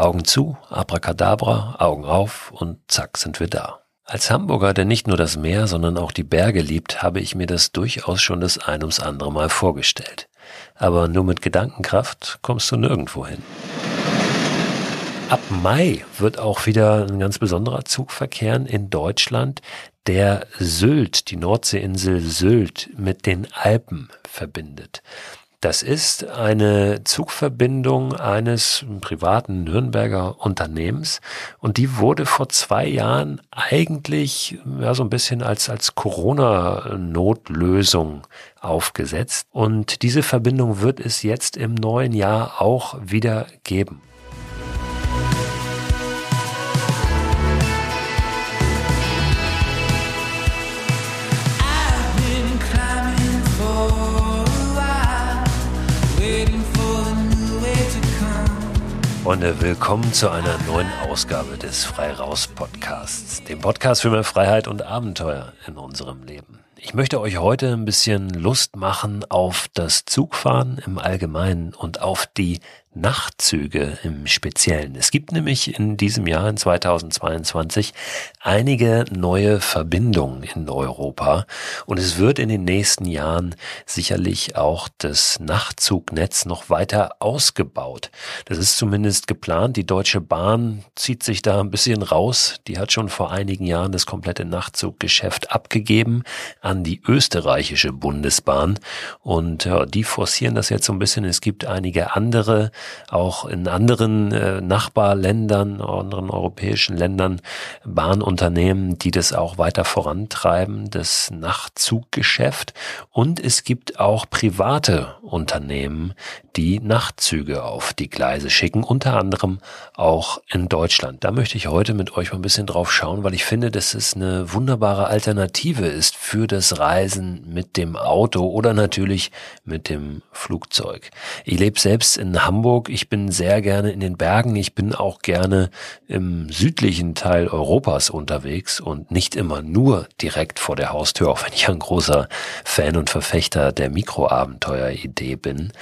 Augen zu, abracadabra, Augen auf und zack sind wir da. Als Hamburger, der nicht nur das Meer, sondern auch die Berge liebt, habe ich mir das durchaus schon das ein ums andere Mal vorgestellt. Aber nur mit Gedankenkraft kommst du nirgendwo hin. Ab Mai wird auch wieder ein ganz besonderer Zug verkehren in Deutschland, der Sylt, die Nordseeinsel Sylt mit den Alpen verbindet. Das ist eine Zugverbindung eines privaten Nürnberger Unternehmens und die wurde vor zwei Jahren eigentlich ja, so ein bisschen als, als Corona-Notlösung aufgesetzt und diese Verbindung wird es jetzt im neuen Jahr auch wieder geben. Freunde, willkommen zu einer neuen Ausgabe des Frei Raus Podcasts, dem Podcast für mehr Freiheit und Abenteuer in unserem Leben. Ich möchte euch heute ein bisschen Lust machen auf das Zugfahren im Allgemeinen und auf die Nachtzüge im Speziellen. Es gibt nämlich in diesem Jahr, in 2022, einige neue Verbindungen in Europa und es wird in den nächsten Jahren sicherlich auch das Nachtzugnetz noch weiter ausgebaut. Das ist zumindest geplant. Die Deutsche Bahn zieht sich da ein bisschen raus. Die hat schon vor einigen Jahren das komplette Nachtzuggeschäft abgegeben an die österreichische Bundesbahn und ja, die forcieren das jetzt so ein bisschen. Es gibt einige andere auch in anderen äh, Nachbarländern, anderen europäischen Ländern Bahnunternehmen, die das auch weiter vorantreiben, das Nachtzuggeschäft. Und es gibt auch private Unternehmen, die Nachtzüge auf die Gleise schicken, unter anderem auch in Deutschland. Da möchte ich heute mit euch mal ein bisschen drauf schauen, weil ich finde, dass es eine wunderbare Alternative ist für das Reisen mit dem Auto oder natürlich mit dem Flugzeug. Ich lebe selbst in Hamburg. Ich bin sehr gerne in den Bergen. Ich bin auch gerne im südlichen Teil Europas unterwegs und nicht immer nur direkt vor der Haustür, auch wenn ich ein großer Fan und Verfechter der Mikroabenteuer-Idee bin.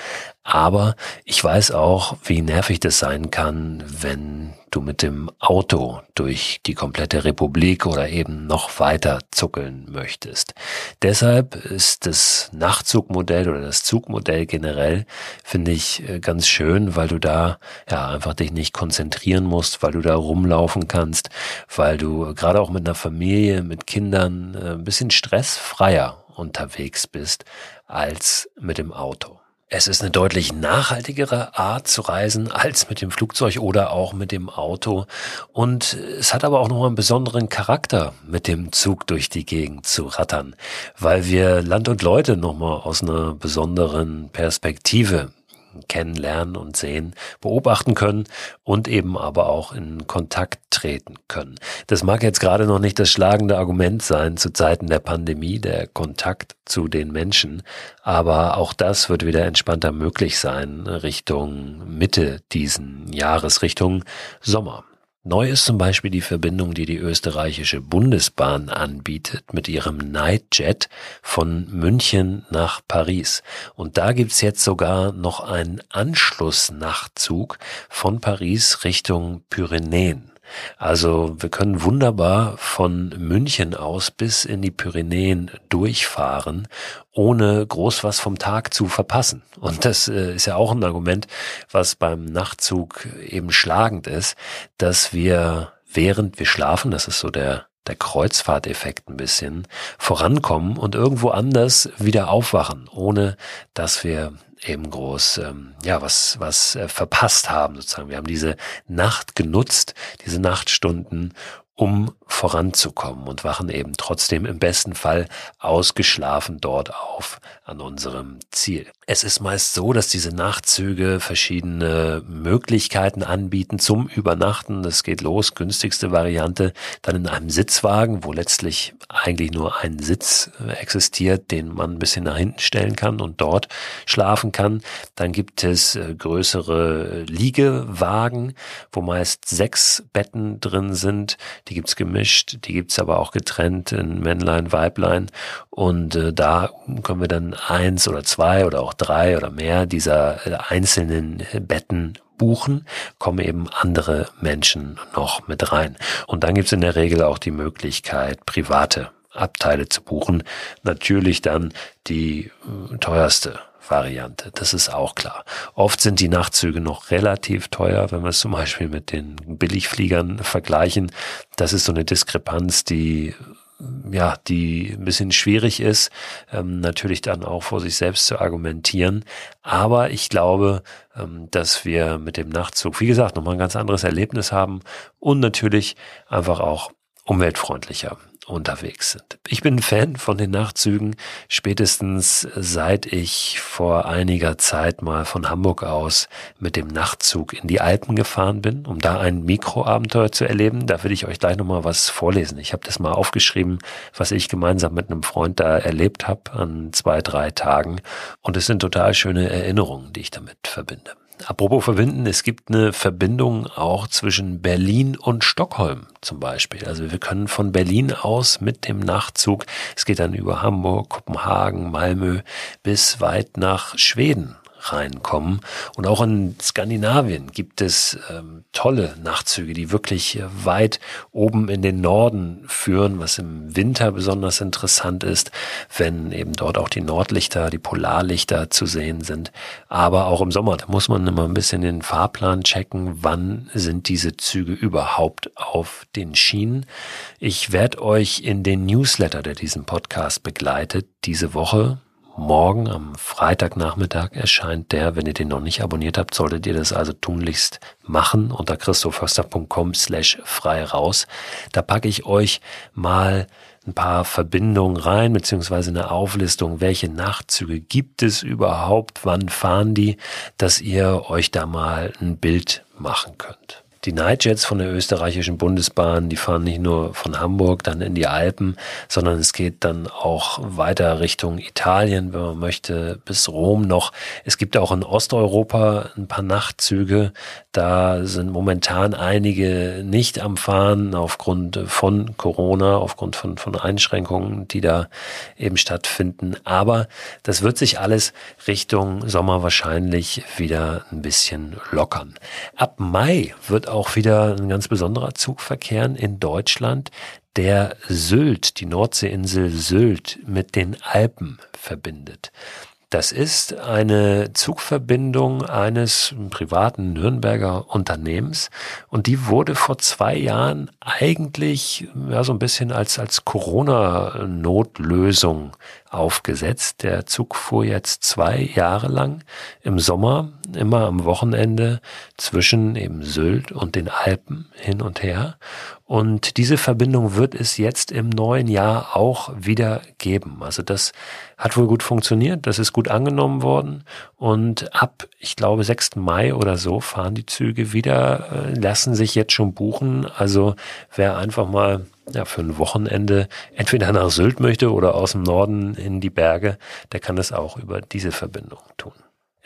Aber ich weiß auch, wie nervig das sein kann, wenn du mit dem Auto durch die komplette Republik oder eben noch weiter zuckeln möchtest. Deshalb ist das Nachtzugmodell oder das Zugmodell generell, finde ich äh, ganz schön, weil du da ja einfach dich nicht konzentrieren musst, weil du da rumlaufen kannst, weil du gerade auch mit einer Familie, mit Kindern äh, ein bisschen stressfreier unterwegs bist als mit dem Auto. Es ist eine deutlich nachhaltigere Art zu reisen als mit dem Flugzeug oder auch mit dem Auto. Und es hat aber auch noch einen besonderen Charakter, mit dem Zug durch die Gegend zu rattern, weil wir Land und Leute nochmal aus einer besonderen Perspektive kennenlernen und sehen, beobachten können und eben aber auch in Kontakt treten können. Das mag jetzt gerade noch nicht das schlagende Argument sein zu Zeiten der Pandemie, der Kontakt zu den Menschen, aber auch das wird wieder entspannter möglich sein Richtung Mitte diesen Jahres, Richtung Sommer. Neu ist zum Beispiel die Verbindung, die die österreichische Bundesbahn anbietet mit ihrem Nightjet von München nach Paris. Und da gibt's jetzt sogar noch einen Anschlussnachtzug von Paris Richtung Pyrenäen. Also wir können wunderbar von München aus bis in die Pyrenäen durchfahren, ohne groß was vom Tag zu verpassen. Und das äh, ist ja auch ein Argument, was beim Nachtzug eben schlagend ist, dass wir während wir schlafen, das ist so der der Kreuzfahrteffekt ein bisschen, vorankommen und irgendwo anders wieder aufwachen, ohne dass wir eben groß ähm, ja was was äh, verpasst haben sozusagen. Wir haben diese Nacht genutzt, diese Nachtstunden, um voranzukommen und wachen eben trotzdem im besten Fall ausgeschlafen dort auf an unserem Ziel. Es ist meist so, dass diese Nachtzüge verschiedene Möglichkeiten anbieten zum Übernachten. Das geht los, günstigste Variante, dann in einem Sitzwagen, wo letztlich eigentlich nur ein Sitz existiert, den man ein bisschen nach hinten stellen kann und dort schlafen kann. Dann gibt es äh, größere Liegewagen, wo meist sechs Betten drin sind. Die gibt's gemischt, die gibt's aber auch getrennt in Männlein, Weiblein. Und äh, da können wir dann eins oder zwei oder auch drei oder mehr dieser äh, einzelnen Betten buchen, kommen eben andere Menschen noch mit rein. Und dann gibt's in der Regel auch die Möglichkeit, private Abteile zu buchen. Natürlich dann die äh, teuerste Variante. Das ist auch klar. Oft sind die Nachtzüge noch relativ teuer, wenn wir es zum Beispiel mit den Billigfliegern vergleichen. Das ist so eine Diskrepanz, die ja, die ein bisschen schwierig ist, ähm, natürlich dann auch vor sich selbst zu argumentieren. Aber ich glaube, ähm, dass wir mit dem Nachtzug, wie gesagt, nochmal ein ganz anderes Erlebnis haben und natürlich einfach auch umweltfreundlicher unterwegs sind. Ich bin ein Fan von den Nachtzügen, spätestens seit ich vor einiger Zeit mal von Hamburg aus mit dem Nachtzug in die Alpen gefahren bin, um da ein Mikroabenteuer zu erleben. Da will ich euch gleich nochmal was vorlesen. Ich habe das mal aufgeschrieben, was ich gemeinsam mit einem Freund da erlebt habe an zwei, drei Tagen. Und es sind total schöne Erinnerungen, die ich damit verbinde. Apropos verbinden, es gibt eine Verbindung auch zwischen Berlin und Stockholm zum Beispiel. Also wir können von Berlin aus mit dem Nachtzug, es geht dann über Hamburg, Kopenhagen, Malmö bis weit nach Schweden reinkommen. Und auch in Skandinavien gibt es ähm, tolle Nachtzüge, die wirklich weit oben in den Norden führen, was im Winter besonders interessant ist, wenn eben dort auch die Nordlichter, die Polarlichter zu sehen sind. Aber auch im Sommer, da muss man immer ein bisschen den Fahrplan checken, wann sind diese Züge überhaupt auf den Schienen. Ich werde euch in den Newsletter, der diesen Podcast begleitet, diese Woche morgen am Freitagnachmittag erscheint der. Wenn ihr den noch nicht abonniert habt, solltet ihr das also tunlichst machen unter christoförster.com slash frei raus. Da packe ich euch mal ein paar Verbindungen rein, beziehungsweise eine Auflistung, welche Nachtzüge gibt es überhaupt, wann fahren die, dass ihr euch da mal ein Bild machen könnt. Die Nightjets von der österreichischen Bundesbahn, die fahren nicht nur von Hamburg dann in die Alpen, sondern es geht dann auch weiter Richtung Italien, wenn man möchte, bis Rom noch. Es gibt auch in Osteuropa ein paar Nachtzüge. Da sind momentan einige nicht am Fahren aufgrund von Corona, aufgrund von, von Einschränkungen, die da eben stattfinden. Aber das wird sich alles Richtung Sommer wahrscheinlich wieder ein bisschen lockern. Ab Mai wird auch wieder ein ganz besonderer Zug verkehren in Deutschland, der Sylt, die Nordseeinsel Sylt mit den Alpen verbindet. Das ist eine Zugverbindung eines privaten Nürnberger Unternehmens und die wurde vor zwei Jahren eigentlich ja, so ein bisschen als, als Corona-Notlösung aufgesetzt. Der Zug fuhr jetzt zwei Jahre lang im Sommer, immer am Wochenende zwischen eben Sylt und den Alpen hin und her. Und diese Verbindung wird es jetzt im neuen Jahr auch wieder geben. Also das hat wohl gut funktioniert, das ist gut angenommen worden. Und ab, ich glaube, 6. Mai oder so fahren die Züge wieder, äh, lassen sich jetzt schon buchen. Also wer einfach mal ja, für ein Wochenende entweder nach Sylt möchte oder aus dem Norden in die Berge, der kann das auch über diese Verbindung tun.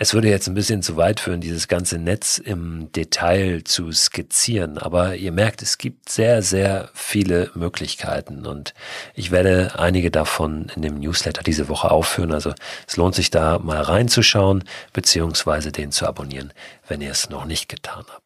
Es würde jetzt ein bisschen zu weit führen, dieses ganze Netz im Detail zu skizzieren, aber ihr merkt, es gibt sehr, sehr viele Möglichkeiten und ich werde einige davon in dem Newsletter diese Woche aufführen. Also es lohnt sich da mal reinzuschauen, beziehungsweise den zu abonnieren, wenn ihr es noch nicht getan habt.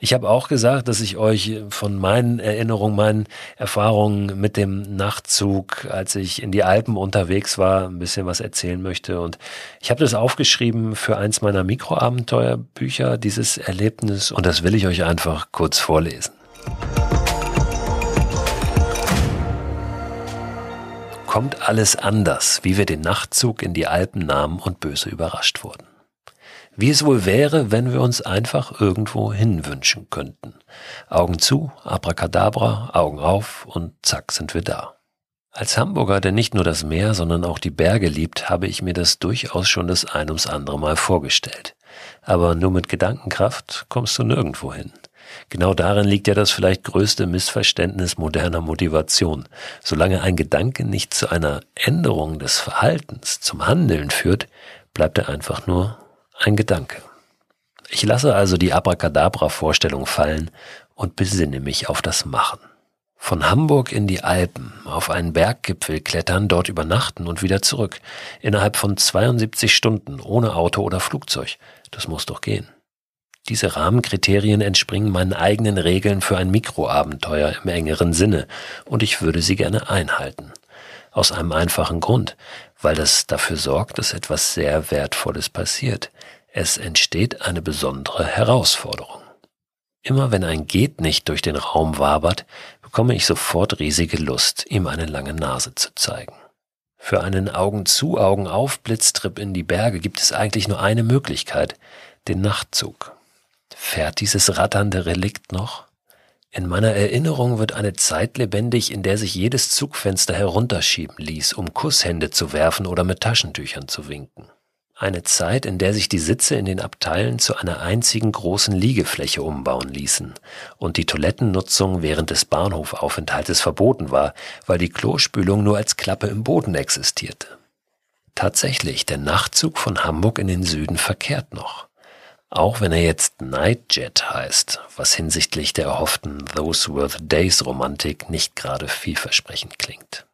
Ich habe auch gesagt, dass ich euch von meinen Erinnerungen, meinen Erfahrungen mit dem Nachtzug, als ich in die Alpen unterwegs war, ein bisschen was erzählen möchte. Und ich habe das aufgeschrieben für eins meiner Mikroabenteuerbücher, dieses Erlebnis. Und das will ich euch einfach kurz vorlesen. Kommt alles anders, wie wir den Nachtzug in die Alpen nahmen und böse überrascht wurden wie es wohl wäre, wenn wir uns einfach irgendwo hinwünschen könnten. Augen zu, abracadabra, Augen auf und zack sind wir da. Als Hamburger, der nicht nur das Meer, sondern auch die Berge liebt, habe ich mir das durchaus schon das ein ums andere Mal vorgestellt. Aber nur mit Gedankenkraft kommst du nirgendwo hin. Genau darin liegt ja das vielleicht größte Missverständnis moderner Motivation. Solange ein Gedanke nicht zu einer Änderung des Verhaltens, zum Handeln führt, bleibt er einfach nur ein Gedanke. Ich lasse also die Abracadabra-Vorstellung fallen und besinne mich auf das Machen. Von Hamburg in die Alpen, auf einen Berggipfel klettern, dort übernachten und wieder zurück. Innerhalb von 72 Stunden, ohne Auto oder Flugzeug. Das muss doch gehen. Diese Rahmenkriterien entspringen meinen eigenen Regeln für ein Mikroabenteuer im engeren Sinne, und ich würde sie gerne einhalten. Aus einem einfachen Grund, weil das dafür sorgt, dass etwas sehr Wertvolles passiert. Es entsteht eine besondere Herausforderung. Immer wenn ein Geht nicht durch den Raum wabert, bekomme ich sofort riesige Lust, ihm eine lange Nase zu zeigen. Für einen Augen zu, Augen auf Blitztrip in die Berge gibt es eigentlich nur eine Möglichkeit, den Nachtzug. Fährt dieses ratternde Relikt noch? In meiner Erinnerung wird eine Zeit lebendig, in der sich jedes Zugfenster herunterschieben ließ, um Kusshände zu werfen oder mit Taschentüchern zu winken. Eine Zeit, in der sich die Sitze in den Abteilen zu einer einzigen großen Liegefläche umbauen ließen und die Toilettennutzung während des Bahnhofaufenthaltes verboten war, weil die Klospülung nur als Klappe im Boden existierte. Tatsächlich, der Nachtzug von Hamburg in den Süden verkehrt noch. Auch wenn er jetzt Nightjet heißt, was hinsichtlich der erhofften Those Were the Days Romantik nicht gerade vielversprechend klingt.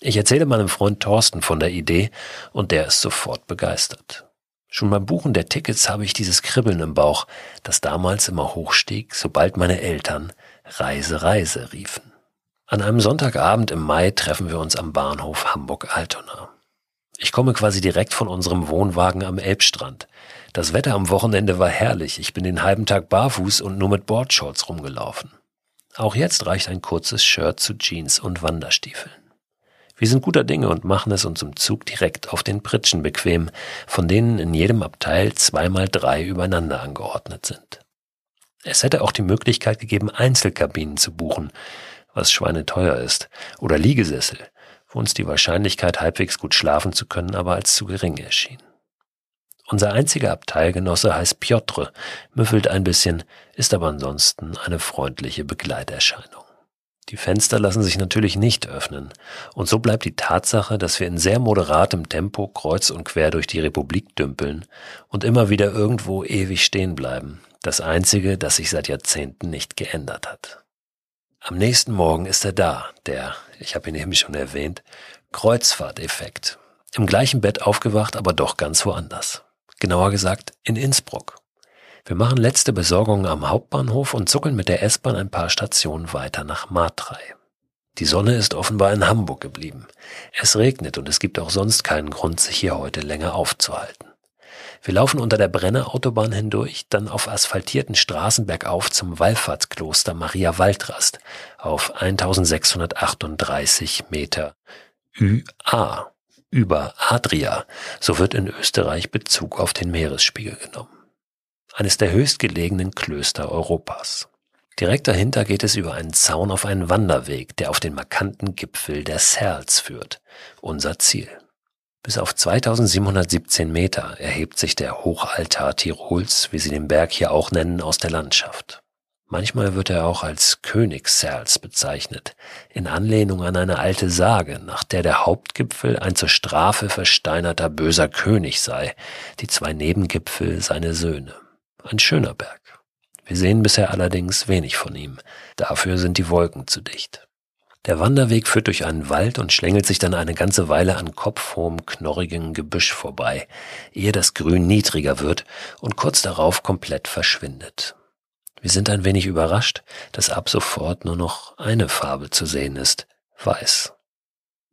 Ich erzähle meinem Freund Thorsten von der Idee und der ist sofort begeistert. Schon beim Buchen der Tickets habe ich dieses Kribbeln im Bauch, das damals immer hochstieg, sobald meine Eltern Reise, Reise riefen. An einem Sonntagabend im Mai treffen wir uns am Bahnhof Hamburg-Altona. Ich komme quasi direkt von unserem Wohnwagen am Elbstrand. Das Wetter am Wochenende war herrlich. Ich bin den halben Tag barfuß und nur mit Boardshorts rumgelaufen. Auch jetzt reicht ein kurzes Shirt zu Jeans und Wanderstiefeln. Wir sind guter Dinge und machen es uns im Zug direkt auf den Pritschen bequem, von denen in jedem Abteil zweimal drei übereinander angeordnet sind. Es hätte auch die Möglichkeit gegeben, Einzelkabinen zu buchen, was schweineteuer ist, oder Liegesessel, wo uns die Wahrscheinlichkeit, halbwegs gut schlafen zu können, aber als zu gering erschien. Unser einziger Abteilgenosse heißt Piotr, müffelt ein bisschen, ist aber ansonsten eine freundliche Begleiterscheinung. Die Fenster lassen sich natürlich nicht öffnen, und so bleibt die Tatsache, dass wir in sehr moderatem Tempo kreuz und quer durch die Republik dümpeln und immer wieder irgendwo ewig stehen bleiben, das einzige, das sich seit Jahrzehnten nicht geändert hat. Am nächsten Morgen ist er da, der, ich habe ihn eben schon erwähnt, Kreuzfahrteffekt. Im gleichen Bett aufgewacht, aber doch ganz woanders genauer gesagt in Innsbruck. Wir machen letzte Besorgungen am Hauptbahnhof und zuckeln mit der S-Bahn ein paar Stationen weiter nach Matrei. Die Sonne ist offenbar in Hamburg geblieben. Es regnet und es gibt auch sonst keinen Grund, sich hier heute länger aufzuhalten. Wir laufen unter der Brenner Autobahn hindurch, dann auf asphaltierten Straßen bergauf zum Wallfahrtskloster Maria Waldrast auf 1638 Meter ÜA über Adria, so wird in Österreich Bezug auf den Meeresspiegel genommen. Eines der höchstgelegenen Klöster Europas. Direkt dahinter geht es über einen Zaun auf einen Wanderweg, der auf den markanten Gipfel der Serls führt, unser Ziel. Bis auf 2717 Meter erhebt sich der Hochaltar Tirols, wie sie den Berg hier auch nennen, aus der Landschaft. Manchmal wird er auch als König Serls bezeichnet, in Anlehnung an eine alte Sage, nach der der Hauptgipfel ein zur Strafe versteinerter böser König sei, die zwei Nebengipfel seine Söhne. Ein schöner Berg. Wir sehen bisher allerdings wenig von ihm, dafür sind die Wolken zu dicht. Der Wanderweg führt durch einen Wald und schlängelt sich dann eine ganze Weile an kopfhohem, knorrigen Gebüsch vorbei, ehe das Grün niedriger wird und kurz darauf komplett verschwindet. Wir sind ein wenig überrascht, dass ab sofort nur noch eine Farbe zu sehen ist, weiß.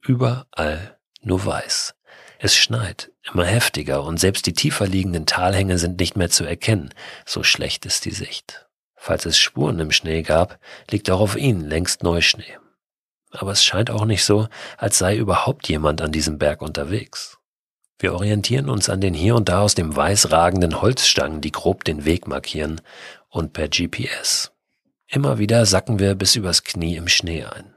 Überall nur weiß. Es schneit, immer heftiger, und selbst die tiefer liegenden Talhänge sind nicht mehr zu erkennen, so schlecht ist die Sicht. Falls es Spuren im Schnee gab, liegt auch auf ihnen längst Neuschnee. Aber es scheint auch nicht so, als sei überhaupt jemand an diesem Berg unterwegs. Wir orientieren uns an den hier und da aus dem Weiß ragenden Holzstangen, die grob den Weg markieren, und per GPS. Immer wieder sacken wir bis übers Knie im Schnee ein.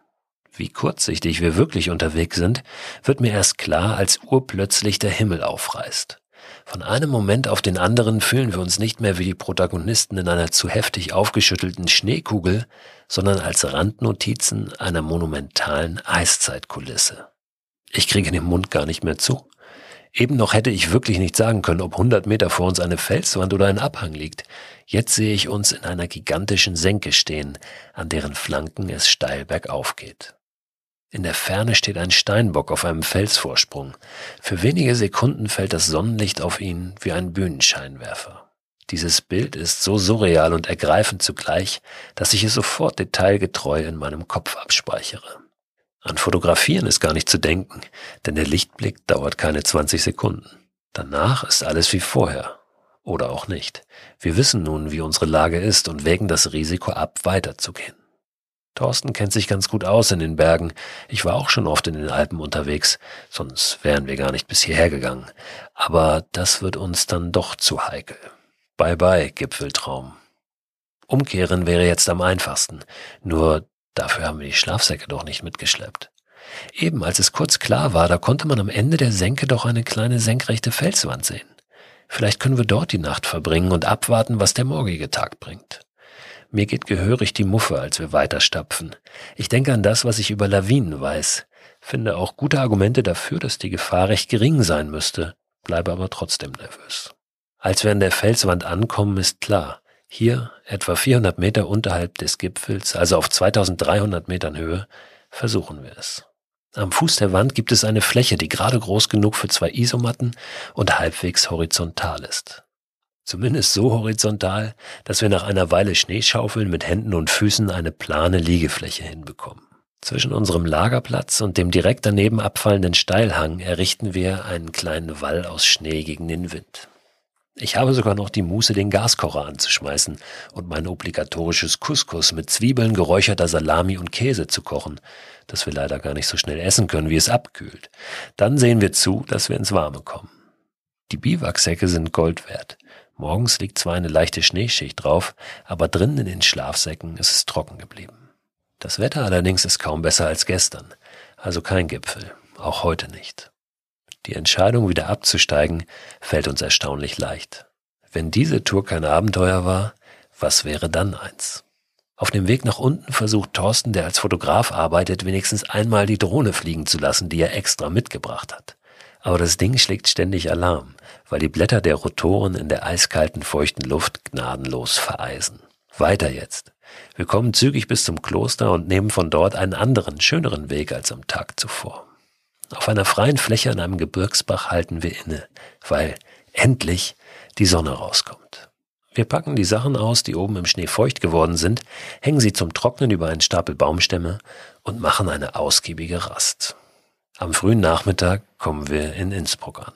Wie kurzsichtig wir wirklich unterwegs sind, wird mir erst klar, als urplötzlich der Himmel aufreißt. Von einem Moment auf den anderen fühlen wir uns nicht mehr wie die Protagonisten in einer zu heftig aufgeschüttelten Schneekugel, sondern als Randnotizen einer monumentalen Eiszeitkulisse. Ich kriege den Mund gar nicht mehr zu. Eben noch hätte ich wirklich nicht sagen können, ob 100 Meter vor uns eine Felswand oder ein Abhang liegt. Jetzt sehe ich uns in einer gigantischen Senke stehen, an deren Flanken es steil bergauf geht. In der Ferne steht ein Steinbock auf einem Felsvorsprung. Für wenige Sekunden fällt das Sonnenlicht auf ihn wie ein Bühnenscheinwerfer. Dieses Bild ist so surreal und ergreifend zugleich, dass ich es sofort detailgetreu in meinem Kopf abspeichere. An Fotografieren ist gar nicht zu denken, denn der Lichtblick dauert keine 20 Sekunden. Danach ist alles wie vorher. Oder auch nicht. Wir wissen nun, wie unsere Lage ist und wägen das Risiko ab, weiterzugehen. Thorsten kennt sich ganz gut aus in den Bergen. Ich war auch schon oft in den Alpen unterwegs, sonst wären wir gar nicht bis hierher gegangen. Aber das wird uns dann doch zu heikel. Bye bye, Gipfeltraum. Umkehren wäre jetzt am einfachsten, nur dafür haben wir die Schlafsäcke doch nicht mitgeschleppt. Eben als es kurz klar war, da konnte man am Ende der Senke doch eine kleine senkrechte Felswand sehen. Vielleicht können wir dort die Nacht verbringen und abwarten, was der morgige Tag bringt. Mir geht gehörig die Muffe, als wir weiterstapfen. Ich denke an das, was ich über Lawinen weiß, finde auch gute Argumente dafür, dass die Gefahr recht gering sein müsste, bleibe aber trotzdem nervös. Als wir an der Felswand ankommen, ist klar, hier, etwa 400 Meter unterhalb des Gipfels, also auf 2300 Metern Höhe, versuchen wir es. Am Fuß der Wand gibt es eine Fläche, die gerade groß genug für zwei Isomatten und halbwegs horizontal ist. Zumindest so horizontal, dass wir nach einer Weile Schneeschaufeln mit Händen und Füßen eine plane Liegefläche hinbekommen. Zwischen unserem Lagerplatz und dem direkt daneben abfallenden Steilhang errichten wir einen kleinen Wall aus Schnee gegen den Wind. Ich habe sogar noch die Muße, den Gaskocher anzuschmeißen und mein obligatorisches Couscous mit Zwiebeln, geräucherter Salami und Käse zu kochen, das wir leider gar nicht so schnell essen können, wie es abkühlt. Dann sehen wir zu, dass wir ins Warme kommen. Die Biwaksäcke sind Gold wert. Morgens liegt zwar eine leichte Schneeschicht drauf, aber drinnen in den Schlafsäcken ist es trocken geblieben. Das Wetter allerdings ist kaum besser als gestern, also kein Gipfel, auch heute nicht. Die Entscheidung, wieder abzusteigen, fällt uns erstaunlich leicht. Wenn diese Tour kein Abenteuer war, was wäre dann eins? Auf dem Weg nach unten versucht Thorsten, der als Fotograf arbeitet, wenigstens einmal die Drohne fliegen zu lassen, die er extra mitgebracht hat. Aber das Ding schlägt ständig Alarm, weil die Blätter der Rotoren in der eiskalten, feuchten Luft gnadenlos vereisen. Weiter jetzt. Wir kommen zügig bis zum Kloster und nehmen von dort einen anderen, schöneren Weg als am Tag zuvor. Auf einer freien Fläche an einem Gebirgsbach halten wir inne, weil endlich die Sonne rauskommt. Wir packen die Sachen aus, die oben im Schnee feucht geworden sind, hängen sie zum Trocknen über einen Stapel Baumstämme und machen eine ausgiebige Rast. Am frühen Nachmittag kommen wir in Innsbruck an.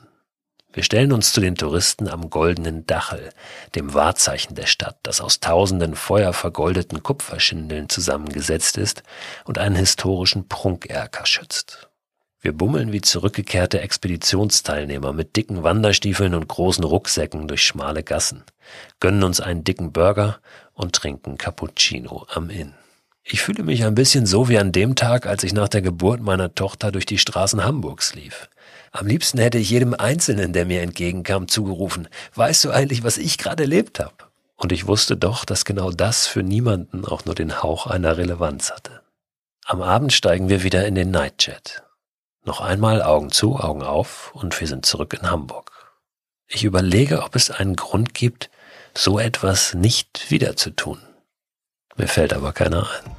Wir stellen uns zu den Touristen am goldenen Dachel, dem Wahrzeichen der Stadt, das aus tausenden feuervergoldeten Kupferschindeln zusammengesetzt ist und einen historischen Prunkerker schützt. Wir bummeln wie zurückgekehrte Expeditionsteilnehmer mit dicken Wanderstiefeln und großen Rucksäcken durch schmale Gassen, gönnen uns einen dicken Burger und trinken Cappuccino am Inn. Ich fühle mich ein bisschen so wie an dem Tag, als ich nach der Geburt meiner Tochter durch die Straßen Hamburgs lief. Am liebsten hätte ich jedem Einzelnen, der mir entgegenkam, zugerufen, weißt du eigentlich, was ich gerade erlebt habe? Und ich wusste doch, dass genau das für niemanden auch nur den Hauch einer Relevanz hatte. Am Abend steigen wir wieder in den Nightjet. Noch einmal Augen zu, Augen auf und wir sind zurück in Hamburg. Ich überlege, ob es einen Grund gibt, so etwas nicht wieder zu tun. Mir fällt aber keiner ein.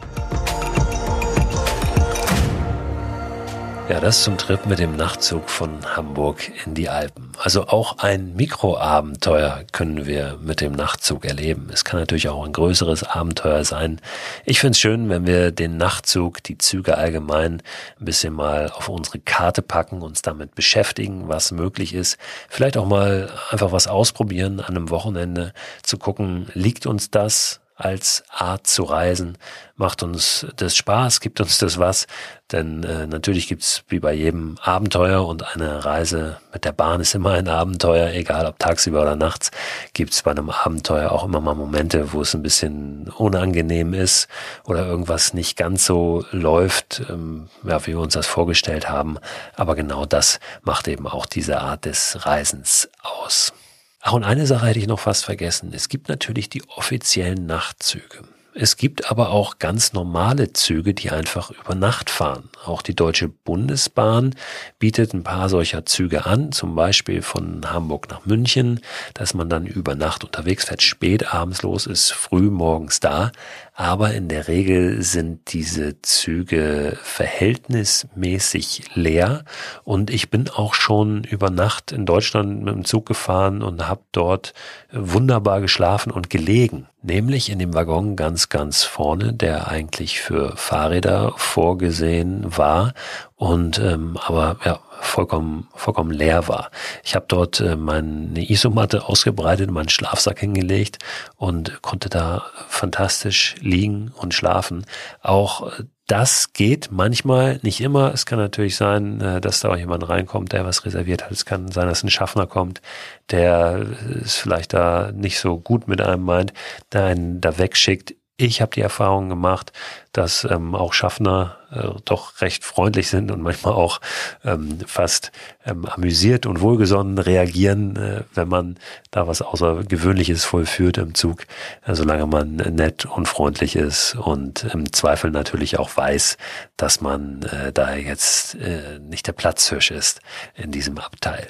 Ja, das zum Trip mit dem Nachtzug von Hamburg in die Alpen. Also auch ein Mikroabenteuer können wir mit dem Nachtzug erleben. Es kann natürlich auch ein größeres Abenteuer sein. Ich finde es schön, wenn wir den Nachtzug, die Züge allgemein ein bisschen mal auf unsere Karte packen, uns damit beschäftigen, was möglich ist. Vielleicht auch mal einfach was ausprobieren an einem Wochenende, zu gucken, liegt uns das? Als Art zu reisen. Macht uns das Spaß, gibt uns das was. Denn äh, natürlich gibt's wie bei jedem Abenteuer und eine Reise mit der Bahn ist immer ein Abenteuer, egal ob tagsüber oder nachts, gibt's bei einem Abenteuer auch immer mal Momente, wo es ein bisschen unangenehm ist oder irgendwas nicht ganz so läuft, ähm, ja, wie wir uns das vorgestellt haben. Aber genau das macht eben auch diese Art des Reisens aus. Ach, und eine Sache hätte ich noch fast vergessen. Es gibt natürlich die offiziellen Nachtzüge. Es gibt aber auch ganz normale Züge, die einfach über Nacht fahren. Auch die Deutsche Bundesbahn bietet ein paar solcher Züge an, zum Beispiel von Hamburg nach München, dass man dann über Nacht unterwegs fährt, spät abends los ist, früh morgens da. Aber in der Regel sind diese Züge verhältnismäßig leer und ich bin auch schon über Nacht in Deutschland mit dem Zug gefahren und habe dort wunderbar geschlafen und gelegen nämlich in dem Waggon ganz, ganz vorne, der eigentlich für Fahrräder vorgesehen war und ähm, aber ja vollkommen vollkommen leer war. Ich habe dort äh, meine Isomatte ausgebreitet, meinen Schlafsack hingelegt und konnte da fantastisch liegen und schlafen. Auch das geht manchmal, nicht immer. Es kann natürlich sein, äh, dass da auch jemand reinkommt, der was reserviert hat. Es kann sein, dass ein Schaffner kommt, der es vielleicht da nicht so gut mit einem meint, der einen da wegschickt. Ich habe die Erfahrung gemacht, dass ähm, auch Schaffner äh, doch recht freundlich sind und manchmal auch ähm, fast ähm, amüsiert und wohlgesonnen reagieren, äh, wenn man da was Außergewöhnliches vollführt im Zug, äh, solange man nett und freundlich ist und im Zweifel natürlich auch weiß, dass man äh, da jetzt äh, nicht der Platzhirsch ist in diesem Abteil.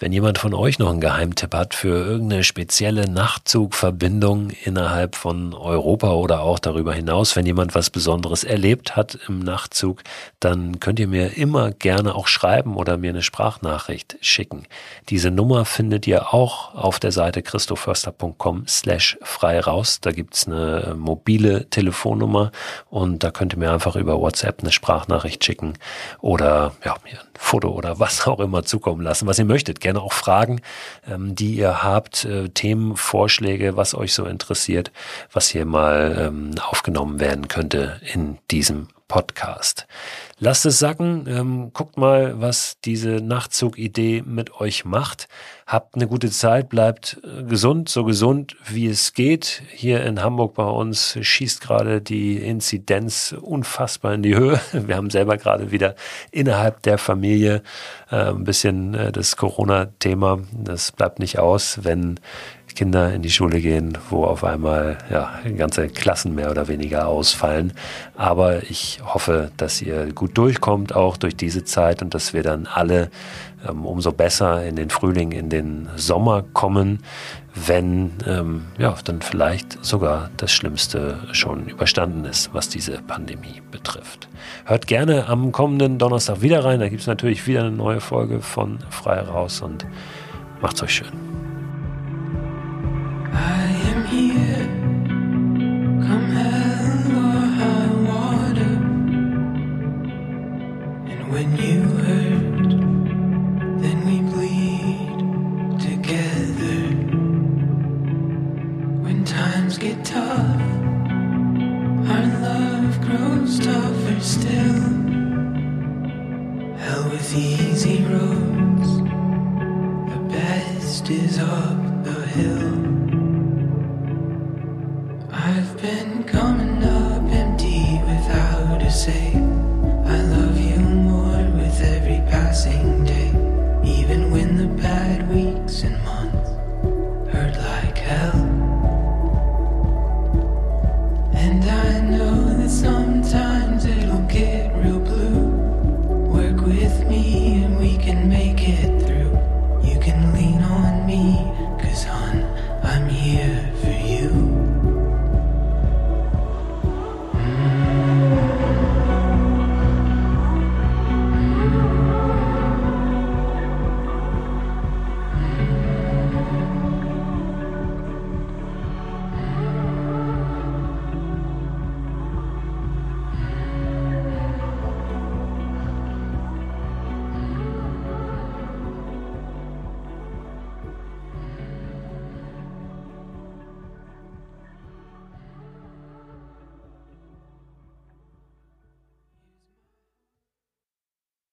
Wenn jemand von euch noch einen Geheimtipp hat für irgendeine spezielle Nachtzugverbindung innerhalb von Europa oder auch darüber hinaus, wenn jemand was Besonderes erlebt hat im Nachtzug, dann könnt ihr mir immer gerne auch schreiben oder mir eine Sprachnachricht schicken. Diese Nummer findet ihr auch auf der Seite christoförster.com slash frei raus. Da gibt's eine mobile Telefonnummer und da könnt ihr mir einfach über WhatsApp eine Sprachnachricht schicken oder ja, mir ein Foto oder was auch immer zukommen lassen, was ihr möchtet gerne auch Fragen, ähm, die ihr habt, äh, Themenvorschläge, was euch so interessiert, was hier mal ähm, aufgenommen werden könnte in diesem Podcast. Lasst es sacken, ähm, guckt mal, was diese Nachtzug-Idee mit euch macht. Habt eine gute Zeit, bleibt äh, gesund, so gesund wie es geht. Hier in Hamburg bei uns schießt gerade die Inzidenz unfassbar in die Höhe. Wir haben selber gerade wieder innerhalb der Familie äh, ein bisschen äh, das Corona-Thema. Das bleibt nicht aus, wenn Kinder in die Schule gehen, wo auf einmal ja, ganze Klassen mehr oder weniger ausfallen. Aber ich hoffe, dass ihr gut durchkommt, auch durch diese Zeit und dass wir dann alle ähm, umso besser in den Frühling, in den Sommer kommen, wenn ähm, ja, dann vielleicht sogar das Schlimmste schon überstanden ist, was diese Pandemie betrifft. Hört gerne am kommenden Donnerstag wieder rein, da gibt es natürlich wieder eine neue Folge von Frei raus und macht's euch schön. You hurt, with me and we can make it through. You can lean on me, cause hon, I'm here for you.